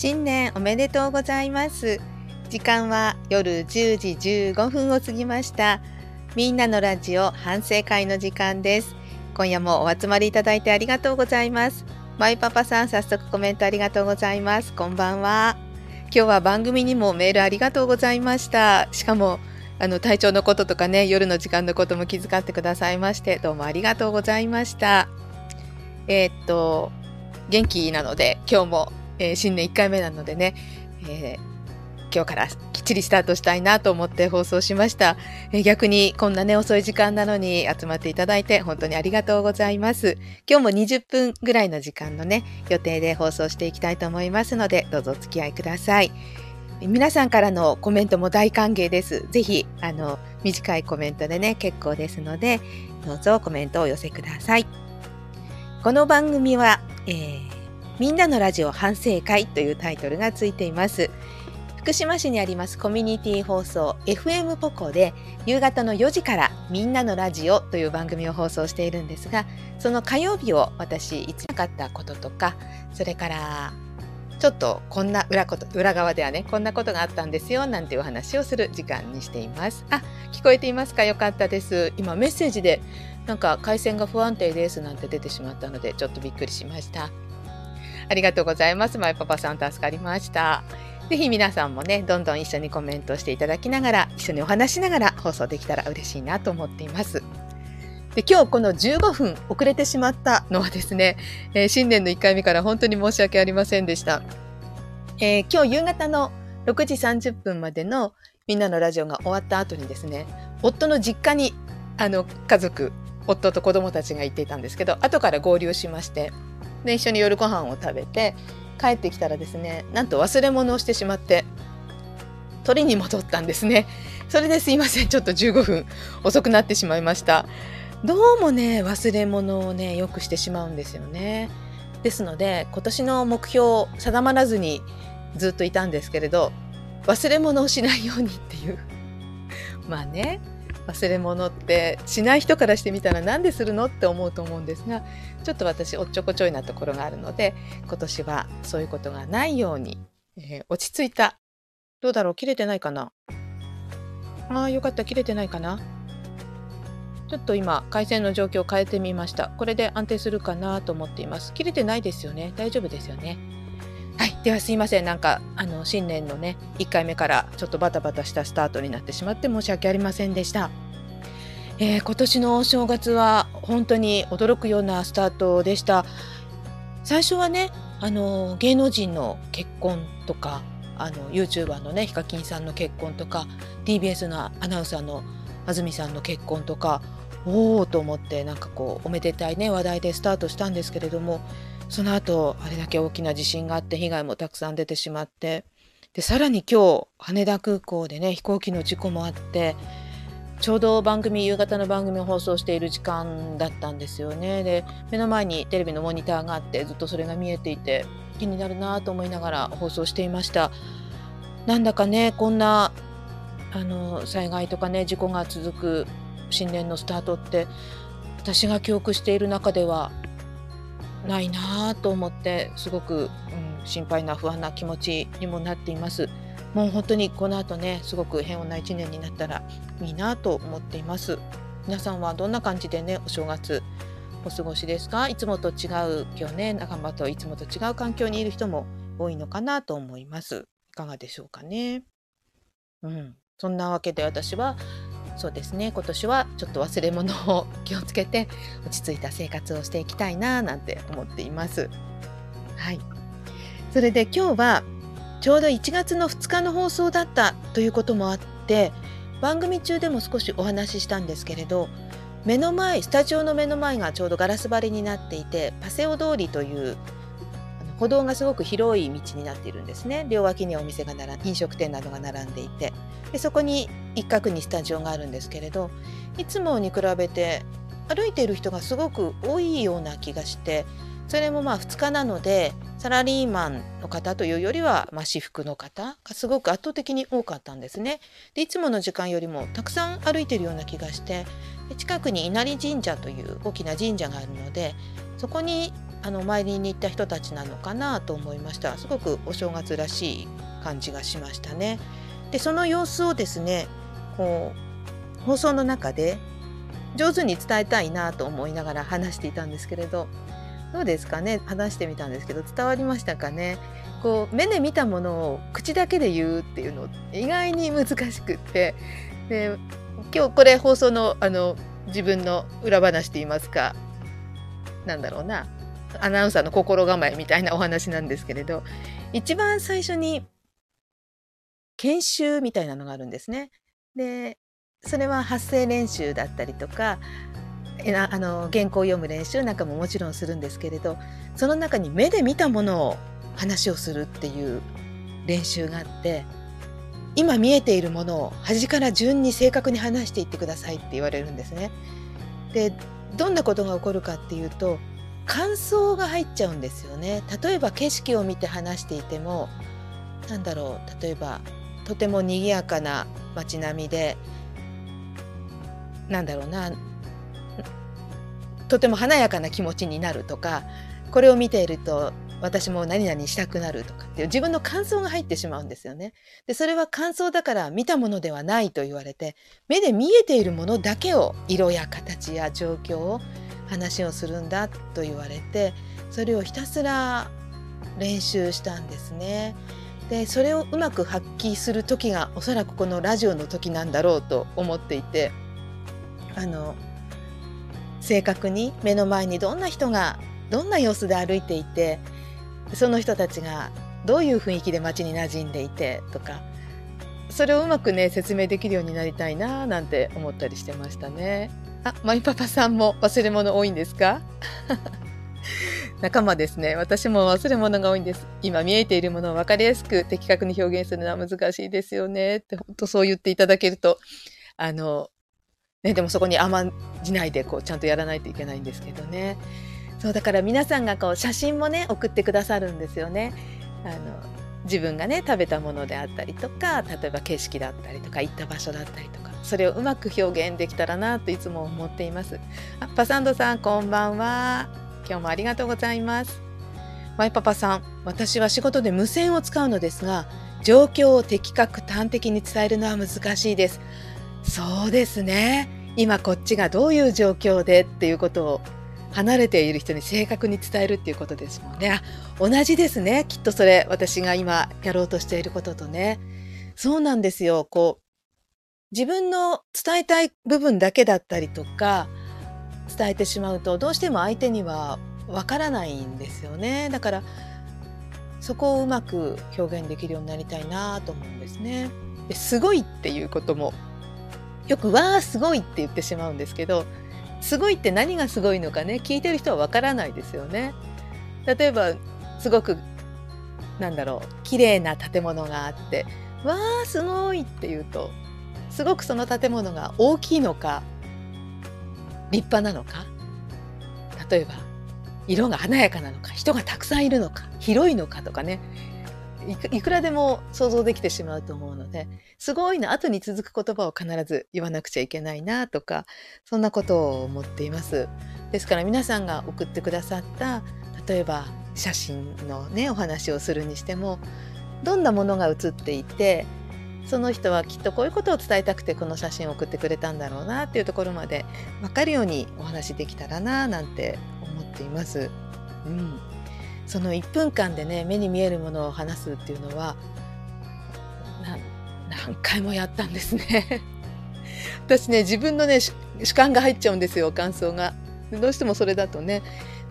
新年おめでとうございます。時間は夜10時15分を過ぎました。みんなのラジオ反省会の時間です。今夜もお集まりいただいてありがとうございます。マイパパさん早速コメントありがとうございます。こんばんは。今日は番組にもメールありがとうございました。しかもあの体調のこととかね夜の時間のことも気遣ってくださいましてどうもありがとうございました。えー、っと元気なので今日も、えー、新年1回目なのでね、えー、今日からきっちりスタートしたいなと思って放送しました、え逆にこんなね遅い時間なのに集まっていただいて本当にありがとうございます今日も20分ぐらいの時間のね予定で放送していきたいと思いますのでどうぞお付き合いください皆さんからのコメントも大歓迎です。ぜひ、あの、短いコメントでね、結構ですので、どうぞコメントをお寄せください。この番組は、えー、みんなのラジオ反省会というタイトルがついています。福島市にありますコミュニティ放送 FM ポコで夕方の4時からみんなのラジオという番組を放送しているんですがその火曜日を私いつなかったこととかそれからちょっとこんな裏こと裏側ではねこんなことがあったんですよなんていうお話をする時間にしています。あ聞こえていますか？よかったです。今メッセージでなんか回線が不安定ですなんて出てしまったのでちょっとびっくりしました。ありがとうございます。マイパパさん助かりました。ぜひ皆さんもねどんどん一緒にコメントしていただきながら一緒にお話しながら放送できたら嬉しいなと思っています。で今日この15分遅れてしまったのはですね、えー、新年の1回目から本当に申し訳ありませんでした。えー、今日夕方の6時30分までのみんなのラジオが終わった後にですね、夫の実家にあの家族、夫と子供たちが行っていたんですけど、後から合流しまして、で一緒に夜ご飯を食べて帰ってきたらですね、なんと忘れ物をしてしまって、取りに戻ったんですね。それですいません、ちょっと15分遅くなってしまいました。どうもね忘れ物をねよくしてしまうんですよね。ですので今年の目標を定まらずにずっといたんですけれど忘れ物をしないようにっていう まあね忘れ物ってしない人からしてみたら何でするのって思うと思うんですがちょっと私おっちょこちょいなところがあるので今年はそういうことがないように、えー、落ち着いた。どうだろう？切れてないかな？ああよかった。切れてないかな？ちょっと今回線の状況を変えてみました。これで安定するかなと思っています。切れてないですよね。大丈夫ですよね。ではすいません。なんかあの新年のね1回目からちょっとバタバタしたスタートになってしまって申し訳ありませんでした。えー、今年のお正月は本当に驚くようなスタートでした。最初はねあの芸能人の結婚とかあの YouTuber のねヒカキンさんの結婚とか TBS のアナウンサーの安住さんの結婚とかおおと思ってなんかこうおめでたいね話題でスタートしたんですけれどもその後あれだけ大きな地震があって被害もたくさん出てしまってでさらに今日羽田空港でね飛行機の事故もあってちょうど番組夕方の番組を放送している時間だったんですよね。で目の前にテレビのモニターがあってずっとそれが見えていて気になるなと思いながら放送していました。なんだかねこんなあの災害とかね事故が続く新年のスタートって私が記憶している中ではないなと思ってすごく、うん、心配な不安な気持ちにもなっています。もう本当にこの後ねすごく平穏な一年になったらいいなと思っています。皆さんはどんな感じでねお正月お過ごしですか？いつもと違う今日ね仲間といつもと違う環境にいる人も多いのかなと思います。いかがでしょうかね？うん、そんなわけで私はそうですね。今年はちょっと忘れ物を気をつけて落ち着いた生活をしていきたいななんて思っています。はい、それで今日はちょうど1月の2日の放送だったということもあって番組中でも少しお話ししたんですけれど目の前スタジオの目の前がちょうどガラス張りになっていてパセオ通りという歩道がすごく広い道になっているんですね。両脇にお店が並飲食店などが並んでいてでそこに一角にスタジオがあるんですけれどいつもに比べて歩いている人がすごく多いような気がしてそれもまあ2日なのでサラリーマンの方というよりは、まあ、私服の方がすごく圧倒的に多かったんですね。でいつもの時間よりもたくさん歩いているような気がして近くに稲荷神社という大きな神社があるのでそこにああの参りに行った人たちなのかなと思いましたすごくお正月らしい感じがしましたねでその様子をですねこう放送の中で上手に伝えたいなと思いながら話していたんですけれどどうですかね？話してみたんですけど伝わりましたかね？こう目で見たものを口だけで言うっていうの意外に難しくって。で今日これ放送のあの自分の裏話と言いますかなんだろうなアナウンサーの心構えみたいなお話なんですけれど一番最初に研修みたいなのがあるんですね。でそれは発声練習だったりとかあの原稿を読む練習なんかももちろんするんですけれどその中に目で見たものを話をするっていう練習があって今見えているものを端から順に正確に話していってくださいって言われるんですね。でどんなことが起こるかっていうと感想が入っちゃうんですよね。例えば景色を見て話していてもなんだろう例えばとても賑やかな街並みでなんだろうなとても華やかな気持ちになるとかこれを見ていると私も何々したくなるとかっていう自分の感想が入ってしまうんですよね。でそれは感想だから見たものではないと言われて目で見えているものだけを色や形や状況を話をするんだと言われてそれをひたすら練習したんですね。でそれをうまく発揮する時がおそらくこのラジオの時なんだろうと思っていてあの正確に目の前にどんな人がどんな様子で歩いていてその人たちがどういう雰囲気で街に馴染んでいてとかそれをうまくね説明できるようになりたいななんて思ったりしてましたね。あ、マイパパさんも忘れ物多いんですか？仲間ですね。私も忘れ物が多いんです。今見えているものを分かりやすく的確に表現するのは難しいですよねって本当そう言っていただけるとあのね、でもそこに甘んじないでこうちゃんとやらないといけないんですけどねそうだから皆さんがこう写真もね送ってくださるんですよね。あの自分がね食べたものであったりとか例えば景色だったりとか行った場所だったりとかそれをうまく表現できたらなといつも思っています。あパサンドさんこんばんは。今日もありがとうございます。マイパパさん私は仕事で無線を使うのですが状況を的確端的に伝えるのは難しいです。そうですね。今こっちがどういう状況でっていうことを離れている人に正確に伝えるっていうことですもんね。同じですね。きっとそれ私が今やろうとしていることとね。そうなんですよ。こう自分の伝えたい部分だけだったりとか伝えてしまうとどうしても相手にはわからないんですよねだからそこをうまく表現できるようになりたいなと思うんですねですごいっていうこともよく「わあすごい」って言ってしまうんですけどすごいって何がすごいのかね聞いてる人はわからないですよね。例えばすごくなんだろう綺麗な建物があって「わあすごい」って言うとすごくその建物が大きいのか立派なのか？例えば色が華やかなのか？人がたくさんいるのか？広いのかとかね。いくらでも想像できてしまうと思うのですごいの後に続く言葉を必ず言わなくちゃいけないなとかそんなことを思っています。ですから皆さんが送ってくださった例えば写真のねお話をするにしてもどんなものが写っていてその人はきっとこういうことを伝えたくてこの写真を送ってくれたんだろうなっていうところまで分かるようにお話できたらななんて思っています。うん。その1分間でね目に見えるものを話すっていうのは何回もやったんですね。私ね自分のね主観が入っちゃうんですよ感想が。どうしてもそれだとね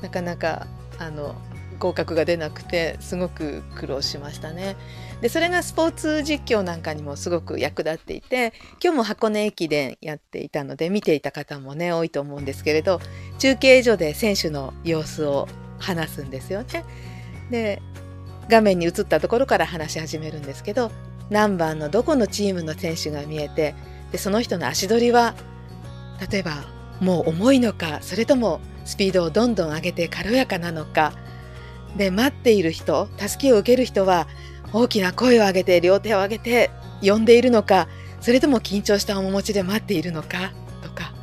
なかなかあの合格が出なくてすごく苦労しましたねでそれがスポーツ実況なんかにもすごく役立っていて今日も箱根駅伝やっていたので見ていた方もね多いと思うんですけれど中継所で選手の様子を話すんですよね。で画面に映ったところから話し始めるんですけど何番のどこのチームの選手が見えてでその人の足取りは例えばもう重いのかそれともスピードをどんどん上げて軽やかなのかで待っている人助けを受ける人は大きな声を上げて両手を上げて呼んでいるのかそれとも緊張した面持ちで待っているのかとか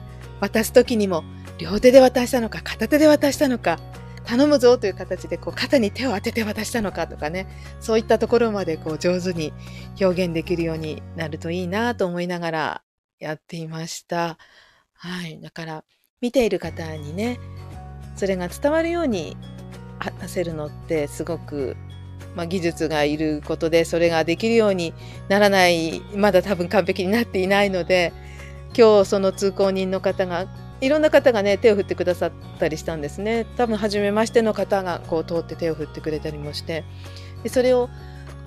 渡す時にも両手で渡したのか片手で渡したのか頼むぞという形でこう肩に手を当てて渡したのかとかねそういったところまでこう上手に表現できるようになるといいなと思いながらやっていました。はい、だから見ている方にねそれが伝わるように話せるのってすごく、まあ、技術がいることでそれができるようにならないまだ多分完璧になっていないので今日その通行人の方がいろんな方がね手を振ってくださったりしたんですね多分初めましての方がこう通って手を振ってくれたりもしてでそれを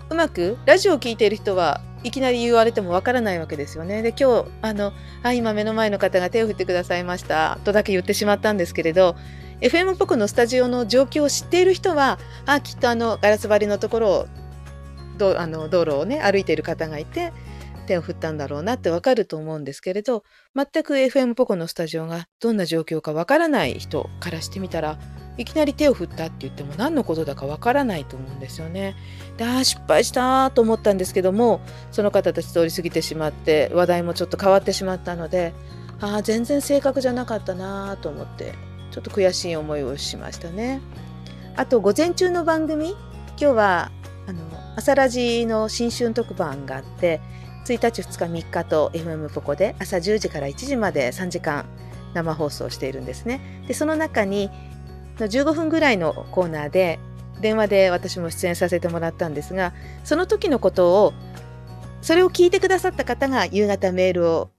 うまくラジオを聴いている人はいきなり言われてもわからないわけですよね。で今日あのあ今目の前の方が手を振ってくださいましたとだけ言ってしまったんですけれど FM っぽくのスタジオの状況を知っている人はあきっとあのガラス張りのところをどあの道路をね歩いている方がいて手を振ったんだろうなってわかると思うんですけれど全く FM ポコのスタジオがどんな状況かわからない人からしてみたらいきなり手を振ったって言っても何のことだかわからないと思うんですよね。でああ失敗したと思ったんですけどもその方たち通り過ぎてしまって話題もちょっと変わってしまったのでああ全然正確じゃなかったなと思ってちょっと悔しい思いをしましたね。あと午前中の番組今日はあの朝ラジの新春特番があって1日2日3日と FM ポコで朝10時から1時まで3時間生放送しているんですね。でその中に15分ぐらいのコーナーで電話で私も出演させてもらったんですがその時のことをそれを聞いてくださった方が夕方メールを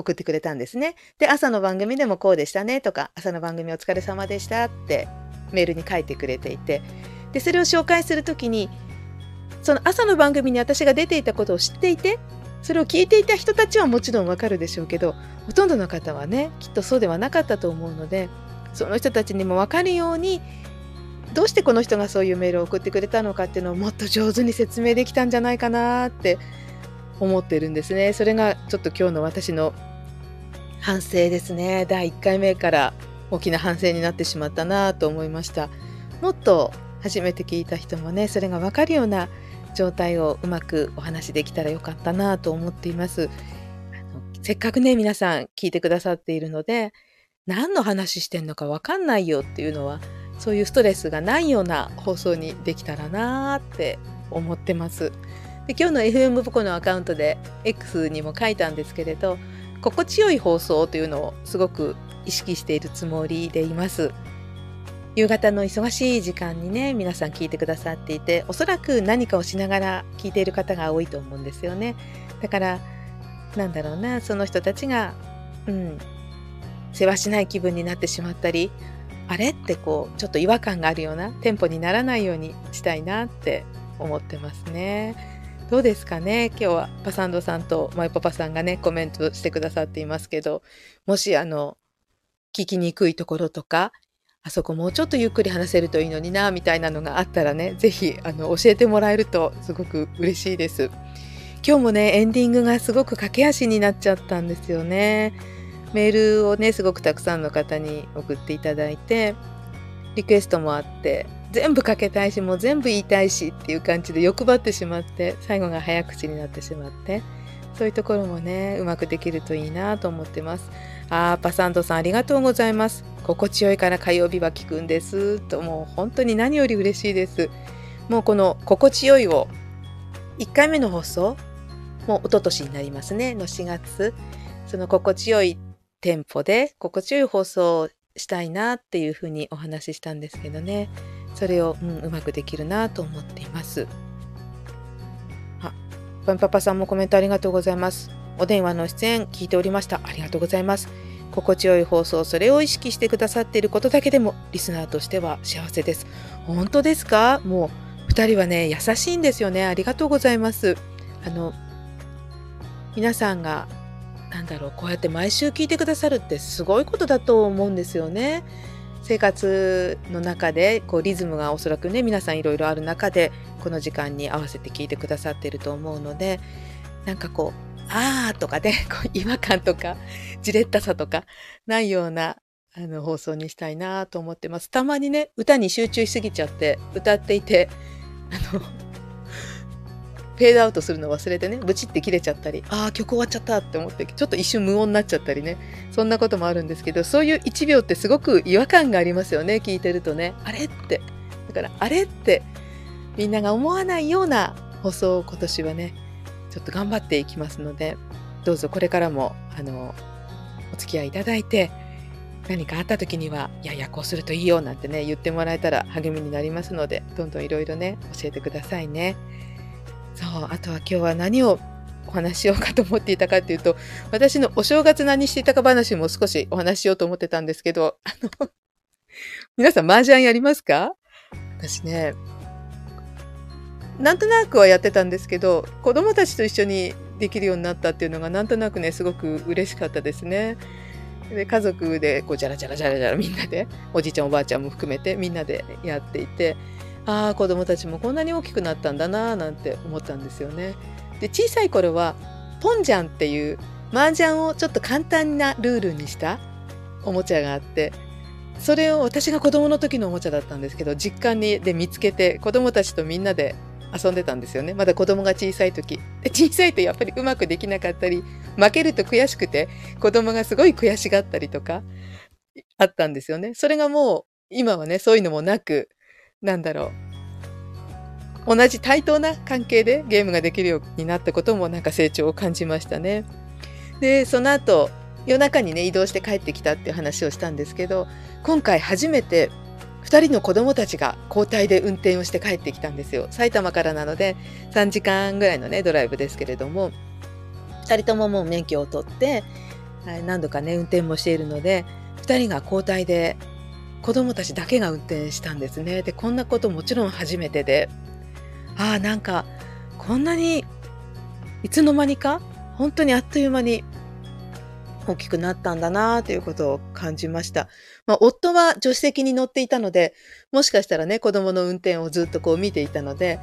送ってくれたんですね。で朝の番組でもこうでしたねとか朝の番組お疲れ様でしたってメールに書いてくれていてでそれを紹介する時にその朝の番組に私が出ていたことを知っていてそれを聞いていた人たちはもちろんわかるでしょうけどほとんどの方はねきっとそうではなかったと思うのでその人たちにも分かるようにどうしてこの人がそういうメールを送ってくれたのかっていうのをもっと上手に説明できたんじゃないかなって思ってるんですね。それがちょっと今日の私の反省ですね。第1回目から大きな反省になってしまったなと思いました。もっと初めて聞いた人もねそれが分かるような状態をうまくお話できたらよかったなと思っています。あのせっかくね皆さん聞いてくださっているので何の話してんのか分かんないよっていうのはそういうストレスがないような放送にできたらなって思ってます。で今日の FM ポコのアカウントで X にも書いたんですけれど心地よい放送というのをすごく意識しているつもりでいます。夕方の忙しい時間にね皆さん聞いてくださっていておそらく何かをしながら聞いている方が多いと思うんですよね。だからなんだろうなその人たちがうん世話しない気分になってしまったりあれってこうちょっと違和感があるようなテンポにならないようにしたいなって思ってますね。どうですかね？今日はパサンドさんとマイパパさんがねコメントしてくださっていますけどもしあの聞きにくいところとかあそこもうちょっとゆっくり話せるといいのになみたいなのがあったらね是非あの教えてもらえるとすごく嬉しいです。今日もねエンディングがすごく駆け足になっちゃったんですよね。メールをねすごくたくさんの方に送っていただいてリクエストもあって全部かけたいしもう全部言いたいしっていう感じで欲張ってしまって最後が早口になってしまってそういうところもねうまくできるといいなと思ってます。あーパサンドさんありがとうございます。心地よいから火曜日は聞くんです。ともう本当に何より嬉しいです。もうこの心地よいを1回目の放送もう一昨年になりますね。の4月。その心地よいテンポで心地よい放送をしたいなっていうふうにお話ししたんですけどね。それを、うん、うまくできるなと思っています。あパンパパさんもコメントありがとうございます。お電話の出演聞いておりました。ありがとうございます。心地よい放送それを意識してくださっていることだけでもリスナーとしては幸せです。本当ですか？もう2人はね優しいんですよね。ありがとうございます。あの皆さんがなんだろうこうやって毎週聞いてくださるってすごいことだと思うんですよね。生活の中でこうリズムがおそらくね皆さんいろいろある中でこの時間に合わせて聞いてくださっていると思うのでなんかこう「あー」とかね こう違和感とかじれったさとかないようなあの放送にしたいなと思ってます。たまにね歌に集中しすぎちゃって歌っていてあのフェードアウトするの忘れてねブチって切れちゃったりああ曲終わっちゃったって思ってちょっと一瞬無音になっちゃったりねそんなこともあるんですけどそういう1秒ってすごく違和感がありますよね聞いてるとねあれってだからあれってみんなが思わないような放送を今年はねちょっと頑張っていきますのでどうぞこれからもあのお付き合いいただいて何かあった時には、いやいや、こうするといいよなんてね、言ってもらえたら励みになりますので、どんどんいろいろね、教えてくださいね。そう、あとは今日は何をお話しようかと思っていたかっていうと、私のお正月何していたか話も少しお話ししようと思ってたんですけど、あの皆さん麻雀やりますか？私ね、なんとなくはやってたんですけど、子供たちと一緒にできるようになったっていうのがなんとなくね、すごく嬉しかったですね。で家族でこうじゃらじゃらじゃらじゃらみんなでおじいちゃんおばあちゃんも含めてみんなでやっていてああ子供たちもこんなに大きくなったんだなーなんて思ったんですよね。で小さい頃はポンジャンっていう麻雀をちょっと簡単なルールにしたおもちゃがあってそれを私が子供の時のおもちゃだったんですけど実家にで見つけて子供たちとみんなで遊んでたんですよね。まだ子供が小さい時。で小さいとやっぱりうまくできなかったり負けると悔しくて子供がすごい悔しがったりとかあったんですよね。それがもう今はねそういうのもなくなんだろう。同じ対等な関係でゲームができるようになったこともなんか成長を感じましたね。でその後夜中にね移動して帰ってきたっていう話をしたんですけど今回初めて2人の子供たちが交代で運転をして帰ってきたんですよ。埼玉からなので3時間ぐらいのねドライブですけれども。2人とももう免許を取って何度かね運転もしているので2人が交代で子供たちだけが運転したんですねでこんなこともちろん初めてでああなんかこんなにいつの間にか本当にあっという間に大きくなったんだなということを感じました。まあ、夫は助手席に乗っていたので、もしかしたらね、子供の運転をずっとこう見ていたので、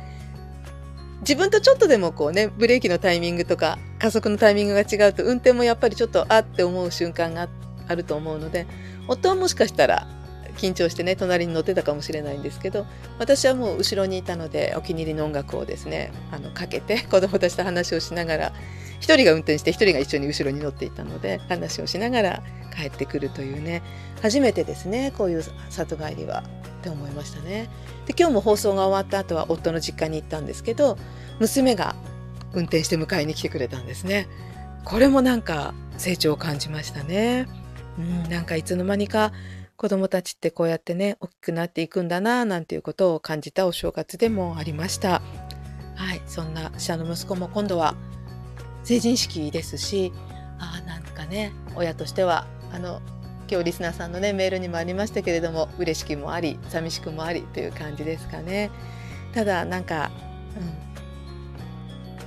自分とちょっとでもこうね、ブレーキのタイミングとか加速のタイミングが違うと運転もやっぱりちょっとあって思う瞬間があると思うので、夫はもしかしたら緊張してね隣に乗ってたかもしれないんですけど私はもう後ろにいたのでお気に入りの音楽をですねあのかけて 子供たちと話をしながら1人が運転して1人が一緒に後ろに乗っていたので話をしながら帰ってくるというね初めてですねこういう里帰りはって思いましたね。で今日も放送が終わった後は夫の実家に行ったんですけど娘が運転して迎えに来てくれたんですね。これもなんか成長を感じましたね。うん、なんかいつの間にか子供たちってこうやってね大きくなっていくんだななんていうことを感じたお正月でもありました。はい、そんな下の息子も今度は成人式ですしあなんかね親としてはあの今日リスナーさんのねメールにもありましたけれども嬉しくもあり寂しくもありという感じですかね。ただなんか、うん、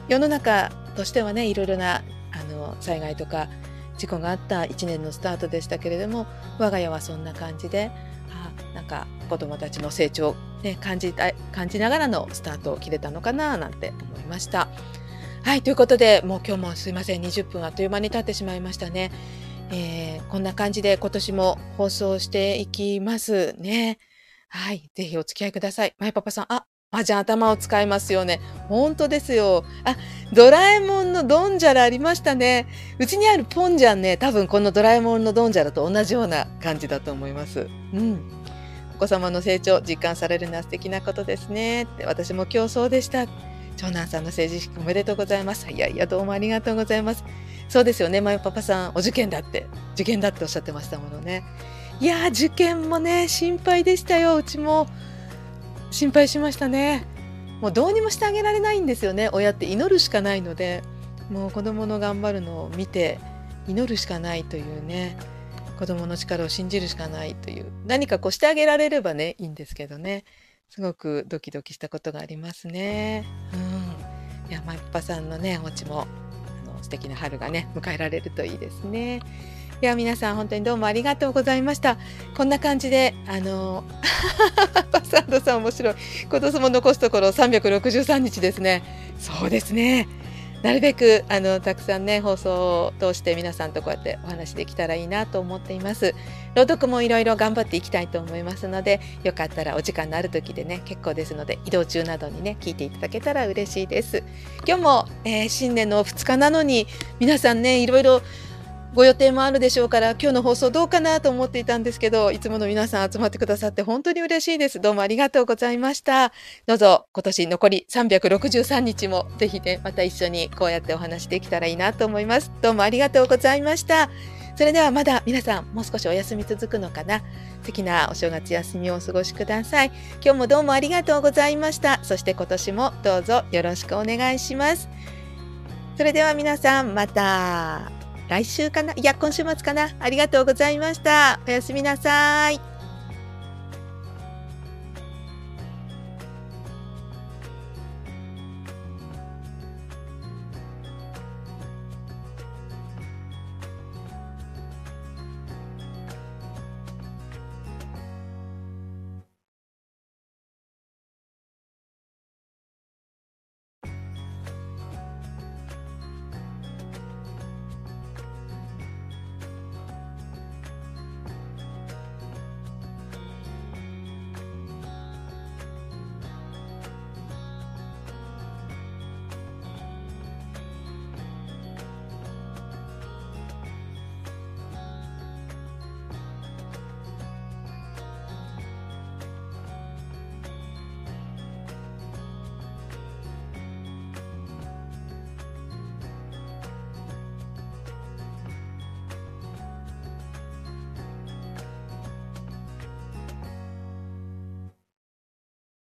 世の中としてはねいろいろなあの災害とか事故があった1年のスタートでしたけれども我が家はそんな感じであなんか子どもたちの成長、ね、感じた感じながらのスタートを切れたのかななんて思いました。はいということでもう今日もすいません20分あっという間に経ってしまいましたね。えー、こんな感じで今年も放送していきますね。はい。ぜひお付き合いください。マイパパさん、あ、あ、じゃあ頭を使いますよね。本当ですよ。あ、ドラえもんのドンジャラありましたね。うちにあるポンジャンね、多分このドラえもんのドンジャラと同じような感じだと思います。うん。お子様の成長実感されるのは素敵なことですね。って私も今日そうでした。長男さんの成人式おめでとうございます。いやいや、どうもありがとうございます。そうですよね、まゆパパさん、お受験だって、受験だっておっしゃってましたものね。いや受験もね、心配でしたよ、うちも。心配しましたね。もうどうにもしてあげられないんですよね、親って祈るしかないので、もう子供の頑張るのを見て、祈るしかないというね、子供の力を信じるしかないという、何かこうしてあげられればね、いいんですけどね。すごくドキドキしたことがありますね。うん。いや、まっぱさんのね、お家も、あの、素敵な春がね、迎えられるといいですね。いや、皆さん本当にどうもありがとうございました。こんな感じで、あの、パサンドさん面白い。今年も残すところ363日ですね。そうですね。なるべくあのたくさんね放送を通して皆さんとこうやってお話できたらいいなと思っています。朗読もいろいろ頑張っていきたいと思いますのでよかったらお時間のある時でね結構ですので移動中などにね聞いていただけたら嬉しいです今日も、えー、新年の2日なのに皆さんねいろいろご予定もあるでしょうから今日の放送どうかなと思っていたんですけどいつもの皆さん集まってくださって本当に嬉しいです。どうもありがとうございました。どうぞ今年残り363日もぜひねまた一緒にこうやってお話できたらいいなと思います。どうもありがとうございました。それではまだ皆さんもう少しお休み続くのかな。素敵なお正月休みをお過ごしください。今日もどうもありがとうございました。そして今年もどうぞよろしくお願いします。それでは皆さんまた。来週かな？いや今週末かな？ありがとうございました。おやすみなさい。